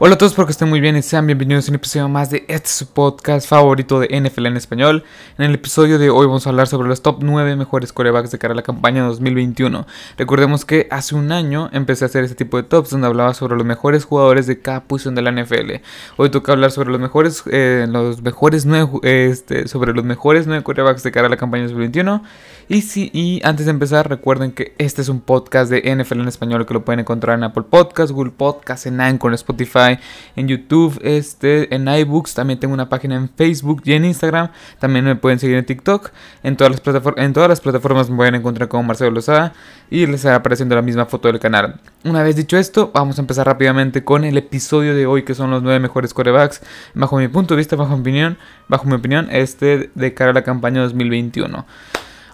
Hola a todos, espero que estén muy bien y sean bienvenidos a un episodio más de este podcast favorito de NFL en español. En el episodio de hoy vamos a hablar sobre los top 9 mejores corebacks de cara a la campaña 2021. Recordemos que hace un año empecé a hacer este tipo de tops donde hablaba sobre los mejores jugadores de cada posición de la NFL. Hoy toca hablar sobre los mejores, eh, los mejores 9, este, sobre los mejores 9 corebacks de cara a la campaña 2021. Y, sí, y antes de empezar, recuerden que este es un podcast de NFL en español que lo pueden encontrar en Apple Podcasts, Google Podcasts, en Anchor, en Spotify en YouTube, este, en iBooks, también tengo una página en Facebook y en Instagram, también me pueden seguir en TikTok, en todas las, plataformas, en todas las me pueden encontrar como Marcelo Lozada y les estará apareciendo la misma foto del canal. Una vez dicho esto, vamos a empezar rápidamente con el episodio de hoy que son los 9 mejores corebacks, bajo mi punto de vista, bajo mi opinión, bajo mi opinión, este de cara a la campaña 2021.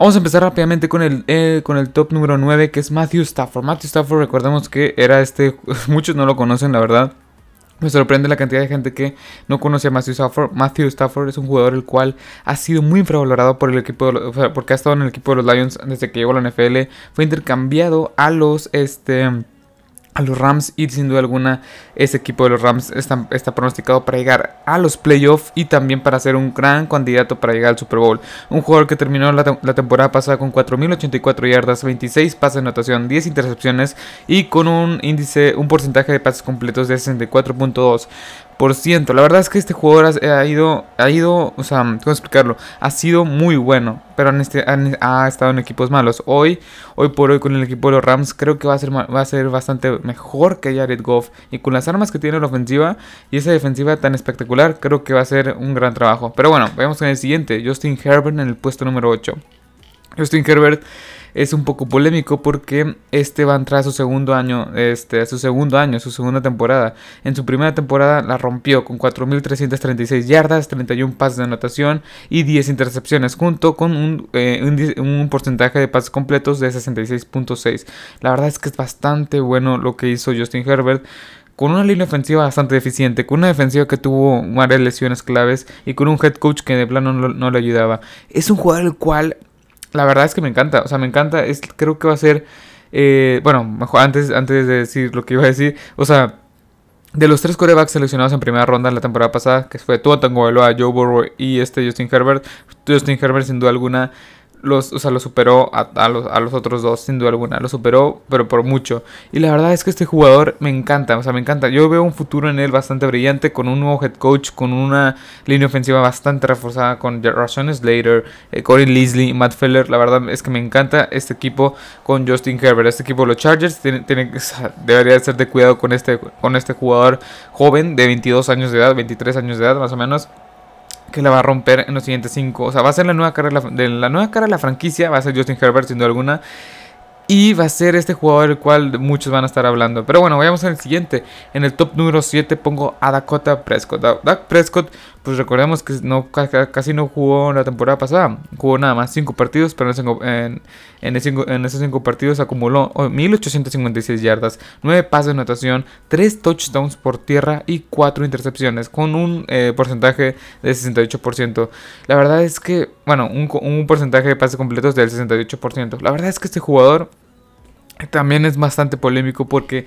Vamos a empezar rápidamente con el, eh, con el top número 9 que es Matthew Stafford. Matthew Stafford, recordemos que era este, muchos no lo conocen la verdad, me sorprende la cantidad de gente que no conoce a Matthew Stafford. Matthew Stafford es un jugador el cual ha sido muy infravalorado por el equipo, porque ha estado en el equipo de los Lions desde que llegó a la NFL. Fue intercambiado a los este a los Rams y sin duda alguna ese equipo de los Rams está, está pronosticado para llegar a los playoffs y también para ser un gran candidato para llegar al Super Bowl. Un jugador que terminó la, la temporada pasada con 4.084 yardas, 26 pases de anotación, 10 intercepciones y con un índice, un porcentaje de pases completos de 64.2%. La verdad es que este jugador ha, ido, ha ido, o sea, ¿cómo explicarlo? Ha sido muy bueno, pero este, ha, estado en equipos malos. Hoy, hoy por hoy con el equipo de los Rams creo que va a ser, va a ser bastante mejor que Jared Goff. Y con las armas que tiene la ofensiva y esa defensiva tan espectacular, creo que va a ser un gran trabajo. Pero bueno, vamos con el siguiente, Justin Herbert en el puesto número 8. Justin Herbert es un poco polémico porque este va a entrar a su segundo año, este, a su segundo año, su segunda temporada. En su primera temporada la rompió con 4.336 yardas, 31 pases de anotación y 10 intercepciones, junto con un, eh, un, porcentaje de pases completos de 66.6. La verdad es que es bastante bueno lo que hizo Justin Herbert con una línea ofensiva bastante deficiente, con una defensiva que tuvo varias lesiones claves y con un head coach que de plano no, no le ayudaba. Es un jugador el cual la verdad es que me encanta, o sea, me encanta, es, creo que va a ser, eh, bueno, antes, antes de decir lo que iba a decir, o sea, de los tres corebacks seleccionados en primera ronda en la temporada pasada, que fue Tua Tagovailoa, Joe Burrow y este Justin Herbert, Justin Herbert sin duda alguna los, o sea, lo superó a, los, a, los, otros dos, sin duda alguna. Lo superó, pero por mucho. Y la verdad es que este jugador me encanta, o sea, me encanta. Yo veo un futuro en él bastante brillante, con un nuevo head coach, con una línea ofensiva bastante reforzada, con Rashawn Slater, eh, Corey Leslie, Matt Feller. La verdad es que me encanta este equipo con Justin Herbert. Este equipo los Chargers tiene, tiene, debería ser de cuidado con este, con este jugador joven de 22 años de edad, 23 años de edad más o menos que la va a romper en los siguientes cinco. O sea, va a ser la nueva cara de la, nueva cara de la franquicia, va a ser Justin Herbert sin duda alguna. Y va a ser este jugador del cual muchos van a estar hablando. Pero bueno, vayamos al siguiente. En el top número 7 pongo a Dakota Prescott. Dak Prescott pues recordemos que no, casi no jugó la temporada pasada. Jugó nada más 5 partidos, pero en, en, esos 5 partidos acumuló 1856 yardas, 9 pases de anotación, 3 touchdowns por tierra y 4 intercepciones, con un eh, porcentaje de 68%. La verdad es que, bueno, un, un porcentaje de pases completos del 68%. La verdad es que este jugador también es bastante polémico porque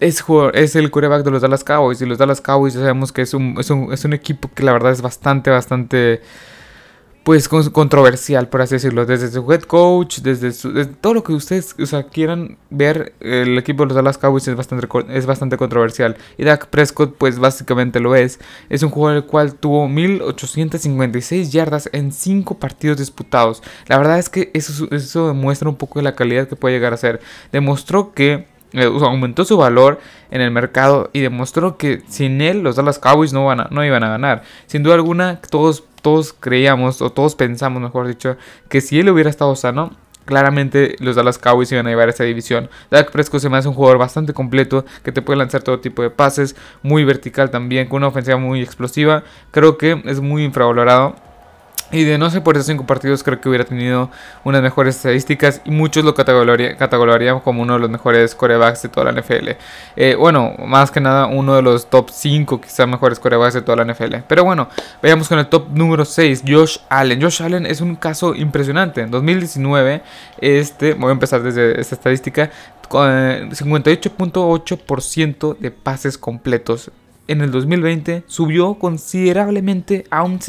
es, es el quarterback de los Dallas Cowboys. Y los Dallas Cowboys ya sabemos que es un, es un, es un equipo que la verdad es bastante, bastante pues controversial, por así decirlo, desde su head coach, desde, todo lo que ustedes quieran ver, el equipo de los Dallas Cowboys es bastante, es bastante controversial. Y Dak Prescott, pues básicamente lo es. Es un jugador el cual tuvo 1856 yardas en 5 partidos disputados. La verdad es que eso, eso demuestra un poco de la calidad que puede llegar a ser. Demostró que eh, aumentó su valor en el mercado y demostró que sin él los Dallas Cowboys no, van no iban a ganar. Sin duda alguna, todos, todos creíamos, o todos pensamos, mejor dicho, que si él hubiera estado sano, claramente los Dallas Cowboys iban a llevar esa división. Dak Prescott se me hace un jugador bastante completo que te puede lanzar todo tipo de pases, muy vertical también, con una ofensiva muy explosiva. Creo que es muy infravalorado y de no ser por esos cinco partidos, creo que hubiera tenido unas mejores estadísticas y muchos lo categorizarían como uno de los mejores corebacks de toda la NFL. Eh, bueno, más que nada uno de los top 5 quizás mejores corebacks de toda la NFL. Pero bueno, veamos con el top número 6, Josh Allen. Josh Allen es un caso impresionante. En 2019, este, voy a empezar desde esta estadística, 58.8% eh, de pases completos. En el 2020 subió considerablemente a un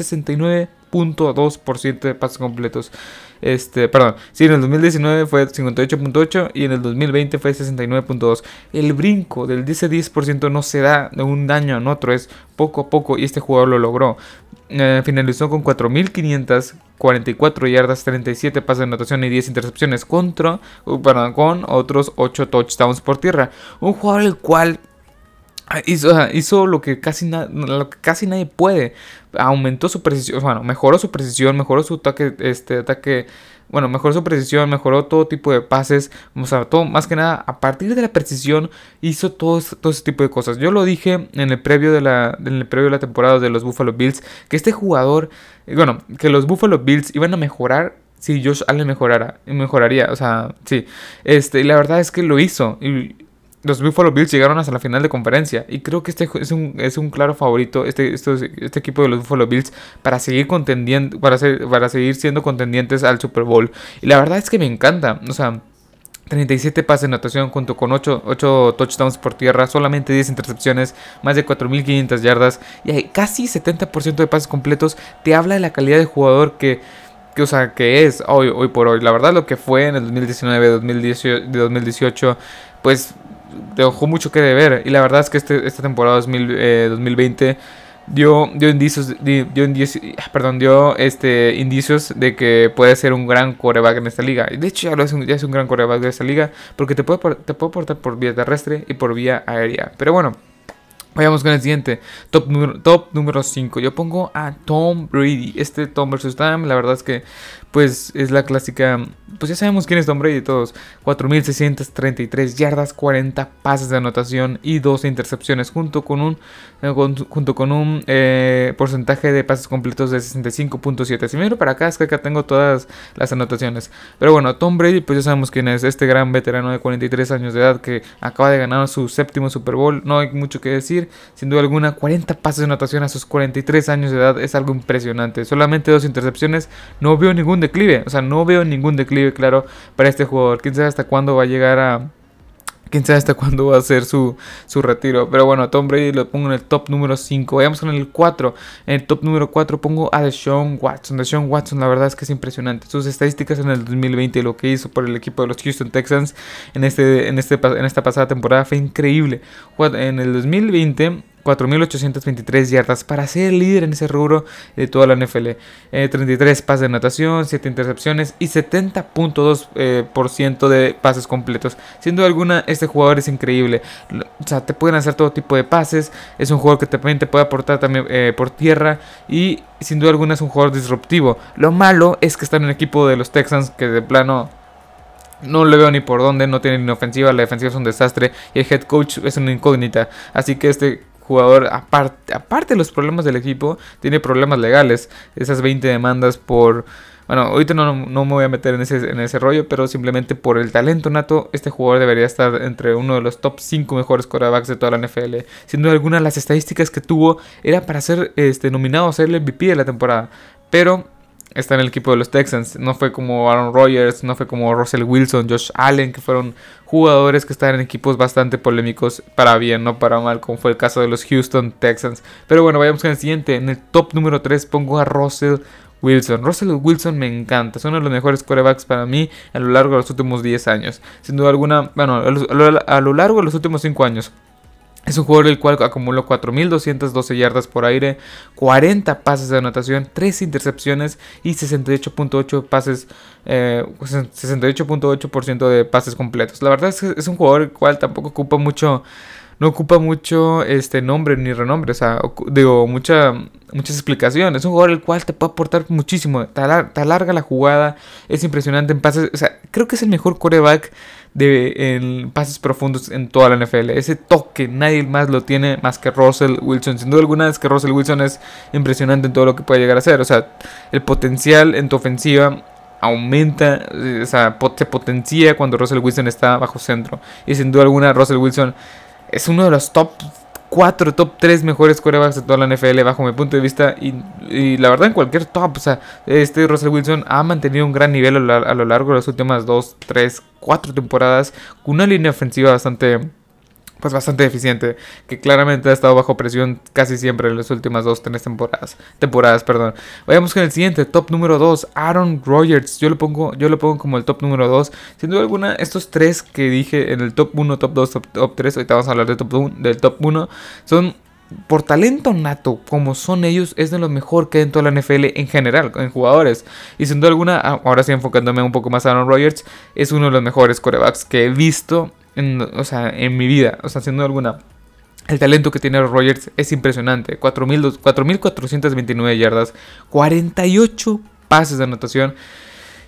69.2% de pases completos. Este, perdón, sí, en el 2019 fue 58.8 y en el 2020 fue 69.2. El brinco del 10-10% no se da de un año a otro, es poco a poco y este jugador lo logró. Eh, finalizó con 4.544 yardas, 37 pases de anotación y 10 intercepciones contra, uh, perdón, con otros 8 touchdowns por tierra. Un jugador el cual Hizo, hizo, lo, que casi lo que casi nadie puede. Aumentó su precisión, bueno, mejoró su precisión, mejoró su ataque, este, ataque, bueno, mejoró su precisión, mejoró todo tipo de pases, o sea, todo, más que nada, a partir de la precisión hizo todo, todo ese tipo de cosas. Yo lo dije en el previo de la, en el previo de la temporada de los Buffalo Bills, que este jugador, bueno, que los Buffalo Bills iban a mejorar si Josh Allen mejorara, mejoraría, o sea, sí, este, y la verdad es que lo hizo, y los Buffalo Bills llegaron hasta la final de conferencia. Y creo que este es un, es un claro favorito, este, este equipo de los Buffalo Bills, para seguir contendiendo, para, para seguir siendo contendientes al Super Bowl. Y la verdad es que me encanta. O sea, 37 pases de anotación junto con 8, 8, touchdowns por tierra, solamente 10 intercepciones, más de 4.500 yardas y hay casi 70% de pases completos. Te habla de la calidad de jugador que, que, o sea, que es hoy, hoy por hoy. La verdad lo que fue en el 2019, 2018, 2018 pues dejó mucho que deber. Y la verdad es que este, esta temporada 2020 eh, dio, dio indicios, dio, indicios, ah, perdón, dio este, indicios de que puede ser un gran coreback en esta liga. De hecho, ya, lo es un, ya es un gran coreback de esta liga porque te puede, te puede portar por vía terrestre y por vía aérea. Pero bueno. Vayamos con el siguiente, top número, top número 5. Yo pongo a Tom Brady. Este Tom vs. Time, la verdad es que pues es la clásica, pues ya sabemos quién es Tom Brady todos. 4.633 yardas, 40 pases de anotación y 12 intercepciones, junto con un, eh, junto con un eh, porcentaje de pases completos de 65.7. Si miro para acá, es que acá tengo todas las anotaciones. Pero bueno, Tom Brady, pues ya sabemos quién es, este gran veterano de 43 años de edad que acaba de ganar su séptimo Super Bowl. No hay mucho que decir, sin duda alguna, 40 pases de anotación a sus 43 años de edad es algo impresionante. Solamente dos intercepciones, no veo ningún declive. O sea, no veo ningún declive claro para este jugador. Quién sabe hasta cuándo va a llegar a. Quién sabe hasta cuándo va a ser su, su retiro. Pero bueno, Tom Brady lo pongo en el top número 5. Vayamos con el 4. En el top número 4 pongo a Deshaun Watson. Deshaun Watson, la verdad es que es impresionante. Sus estadísticas en el 2020, lo que hizo por el equipo de los Houston Texans en, este, en, este, en esta pasada temporada fue increíble. En el 2020 4.823 yardas para ser líder en ese rubro de toda la NFL. 33 eh, pases de natación, 7 intercepciones y 70.2% eh, de pases completos. Siendo alguna, este jugador es increíble. O sea, te pueden hacer todo tipo de pases. Es un jugador que también te puede aportar también eh, por tierra. Y sin duda alguna es un jugador disruptivo. Lo malo es que está en un equipo de los Texans que de plano no le veo ni por dónde, no tiene ni ofensiva, la defensiva es un desastre y el head coach es una incógnita. Así que este jugador, aparte, aparte de los problemas del equipo, tiene problemas legales. Esas 20 demandas por... Bueno, ahorita no, no, me voy a meter en ese, en ese rollo, pero simplemente por el talento nato, este jugador debería estar entre uno de los top 5 mejores quarterbacks de toda la NFL. Siendo alguna de las estadísticas que tuvo era para ser este, nominado a ser el MVP de la temporada. Pero está en el equipo de los Texans. No fue como Aaron Rodgers, no fue como Russell Wilson, Josh Allen, que fueron jugadores que están en equipos bastante polémicos para bien, no para mal, como fue el caso de los Houston Texans. Pero bueno, vayamos con el siguiente. En el top número 3 pongo a Russell Wilson. Russell Wilson me encanta, es uno de los mejores quarterbacks para mí a lo largo de los últimos 10 años. Sin duda alguna, bueno, a lo largo de los últimos 5 años. Es un jugador el cual acumuló 4.212 yardas por aire, 40 pases de anotación, 3 intercepciones y 68.8 pases, 68.8% eh, de pases completos. La verdad es que es un jugador el cual tampoco ocupa mucho, no ocupa mucho este nombre ni renombre, o sea, digo, mucha, muchas explicaciones. Es un jugador el cual te puede aportar muchísimo, te, alarga la jugada, es impresionante en pases, o sea, creo que es el mejor coreback de en pases profundos en toda la NFL. Ese toque nadie más lo tiene más que Russell Wilson. Sin duda alguna es que Russell Wilson es impresionante en todo lo que puede llegar a hacer. O sea, el potencial en tu ofensiva aumenta, o sea, se potencia cuando Russell Wilson está bajo centro. Y sin duda alguna Russell Wilson es uno de los top cuatro top 3 mejores corebacks de toda la NFL bajo mi punto de vista y, la verdad en cualquier top, o sea, este Russell Wilson ha mantenido un gran nivel a, lo largo de las últimas 2, 3, 4 temporadas con una línea ofensiva bastante pues bastante eficiente, que claramente ha estado bajo presión casi siempre en las últimas dos, tres temporadas, temporadas, perdón. Vayamos con el siguiente, top número 2, Aaron Rodgers. Yo lo pongo, yo lo pongo como el top número 2. Sin duda alguna, estos tres que dije en el top 1, top 2, top, 3, ahorita vamos a hablar del top 1, del top 1, son por talento nato, como son ellos, es de lo mejor que hay en toda la NFL en general, en jugadores. Y sin duda alguna, ahora sí enfocándome un poco más a Aaron Rodgers, es uno de los mejores corebacks que he visto en, o sea, en mi vida, o sea, haciendo alguna. El talento que tiene Rogers es impresionante. 4.429 yardas, 48 pases de anotación.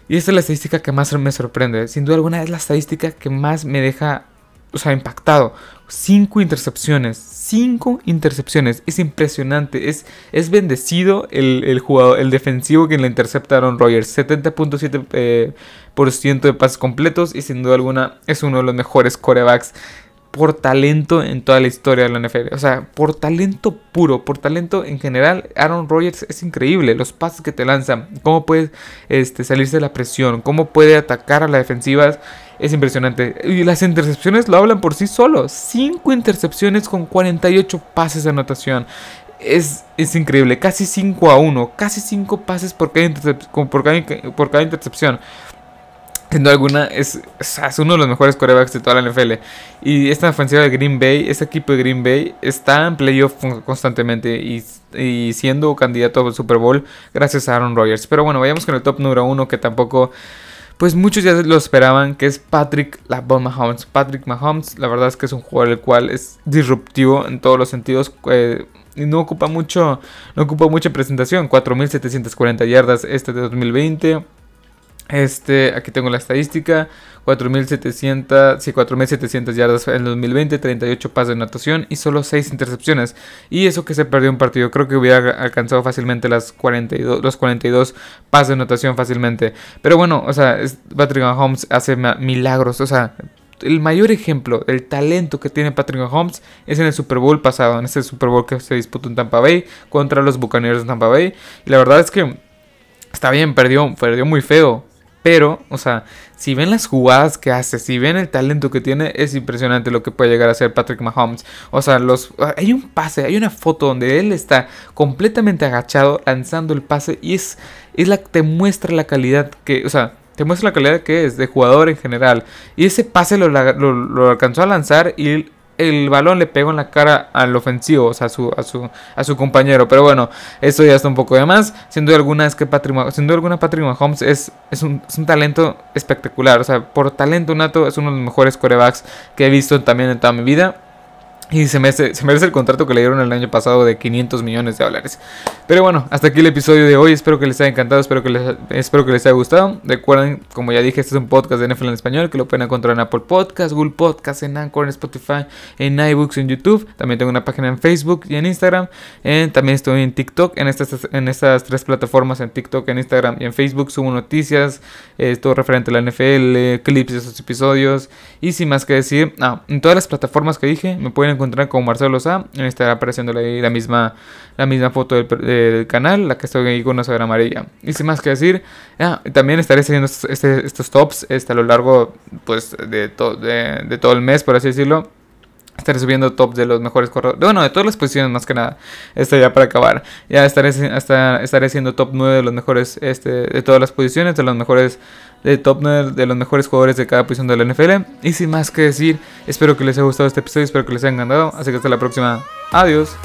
Y esta es la estadística que más me sorprende. Sin duda alguna es la estadística que más me deja, o sea, impactado. 5 intercepciones. 5 intercepciones. Es impresionante. Es, es bendecido el, jugador, el defensivo que le interceptaron Rogers. 70.7% eh, de pases completos. Y sin duda alguna es uno de los mejores corebacks por talento en toda la historia de la NFL. O sea, por talento puro, por talento en general, Aaron Rodgers es increíble. Los pases que te lanzan, cómo puede este, salirse de la presión, cómo puede atacar a la defensiva, es impresionante. Y las intercepciones lo hablan por sí solos. 5 intercepciones con 48 pases de anotación. Es, es, increíble, casi 5 a 1, casi 5 pases por cada, por por cada intercepción. Sin alguna, es, es, uno de los mejores corebacks de toda la NFL. Y esta ofensiva de Green Bay, este equipo de Green Bay, está en playoff constantemente y, y, siendo candidato al Super Bowl gracias a Aaron Rodgers. Pero bueno, vayamos con el top número uno que tampoco, pues muchos ya lo esperaban, que es Patrick Mahomes. Patrick Mahomes, la verdad es que es un jugador el cual es disruptivo en todos los sentidos. Eh, y no ocupa mucho, no ocupa mucha presentación. 4.740 yardas este de 2020. Este, aquí tengo la estadística, 4.700, sí, 4.700 yardas en el 2020, 38 pases de natación y solo 6 intercepciones. Y eso que se perdió un partido, creo que hubiera alcanzado fácilmente las 42, los 42 pases de natación fácilmente. Pero bueno, o sea, Patrick Mahomes hace milagros, o sea, el mayor ejemplo del talento que tiene Patrick Mahomes es en el Super Bowl pasado, en este Super Bowl que se disputó en Tampa Bay contra los Buccaneers de Tampa Bay. Y la verdad es que está bien, perdió, perdió muy feo, pero, o sea, si ven las jugadas que hace, si ven el talento que tiene, es impresionante lo que puede llegar a ser Patrick Mahomes. O sea, los, hay un pase, hay una foto donde él está completamente agachado lanzando el pase y es, es la te muestra la calidad que, o sea, te muestra la calidad que es de jugador en general. Y ese pase lo, lo, lo alcanzó a lanzar y el balón le pegó en la cara al ofensivo, o sea, a su, a su, a su compañero. Pero bueno, eso ya está un poco de más. Sin duda alguna es que Patrick, sin duda alguna Patrick Mahomes es, es, un, es un talento espectacular. O sea, por talento nato es uno de los mejores corebacks que he visto también en toda mi vida. Y se merece, el contrato que le dieron el año pasado de 500 millones de dólares. Pero bueno, hasta aquí el episodio de hoy. Espero que les haya encantado, espero que les, espero que les haya gustado. Recuerden, como ya dije, este es un podcast de NFL en español que lo pueden encontrar en Apple Podcasts, Google Podcasts, en Anchor, en Spotify, en iBooks, en YouTube. También tengo una página en Facebook y en Instagram. también estoy en TikTok, en estas, en estas tres plataformas, en TikTok, en Instagram y en Facebook. Subo noticias, eh, todo referente a la NFL, clips de esos episodios. Y sin más que decir, en todas las plataformas que dije, me pueden encontrar como Marcelo Sá. Estará apareciendo ahí la misma, la misma foto del, canal, la que estoy ahí con una sobre amarilla. Y sin más que decir, también estaré haciendo estos, este, estos tops este, a lo largo pues, de, de, todo el mes, por así decirlo. Estaré subiendo tops de los mejores corredores. Bueno, de todas las posiciones más que nada. Esto ya para acabar. Ya estaré, hasta, estaré haciendo top 9 de los mejores, este, de todas las posiciones, de los mejores de top 9 de los mejores jugadores de cada posición de la NFL. Y sin más que decir, espero que les haya gustado este episodio, espero que les haya encantado. Así que hasta la próxima. Adiós.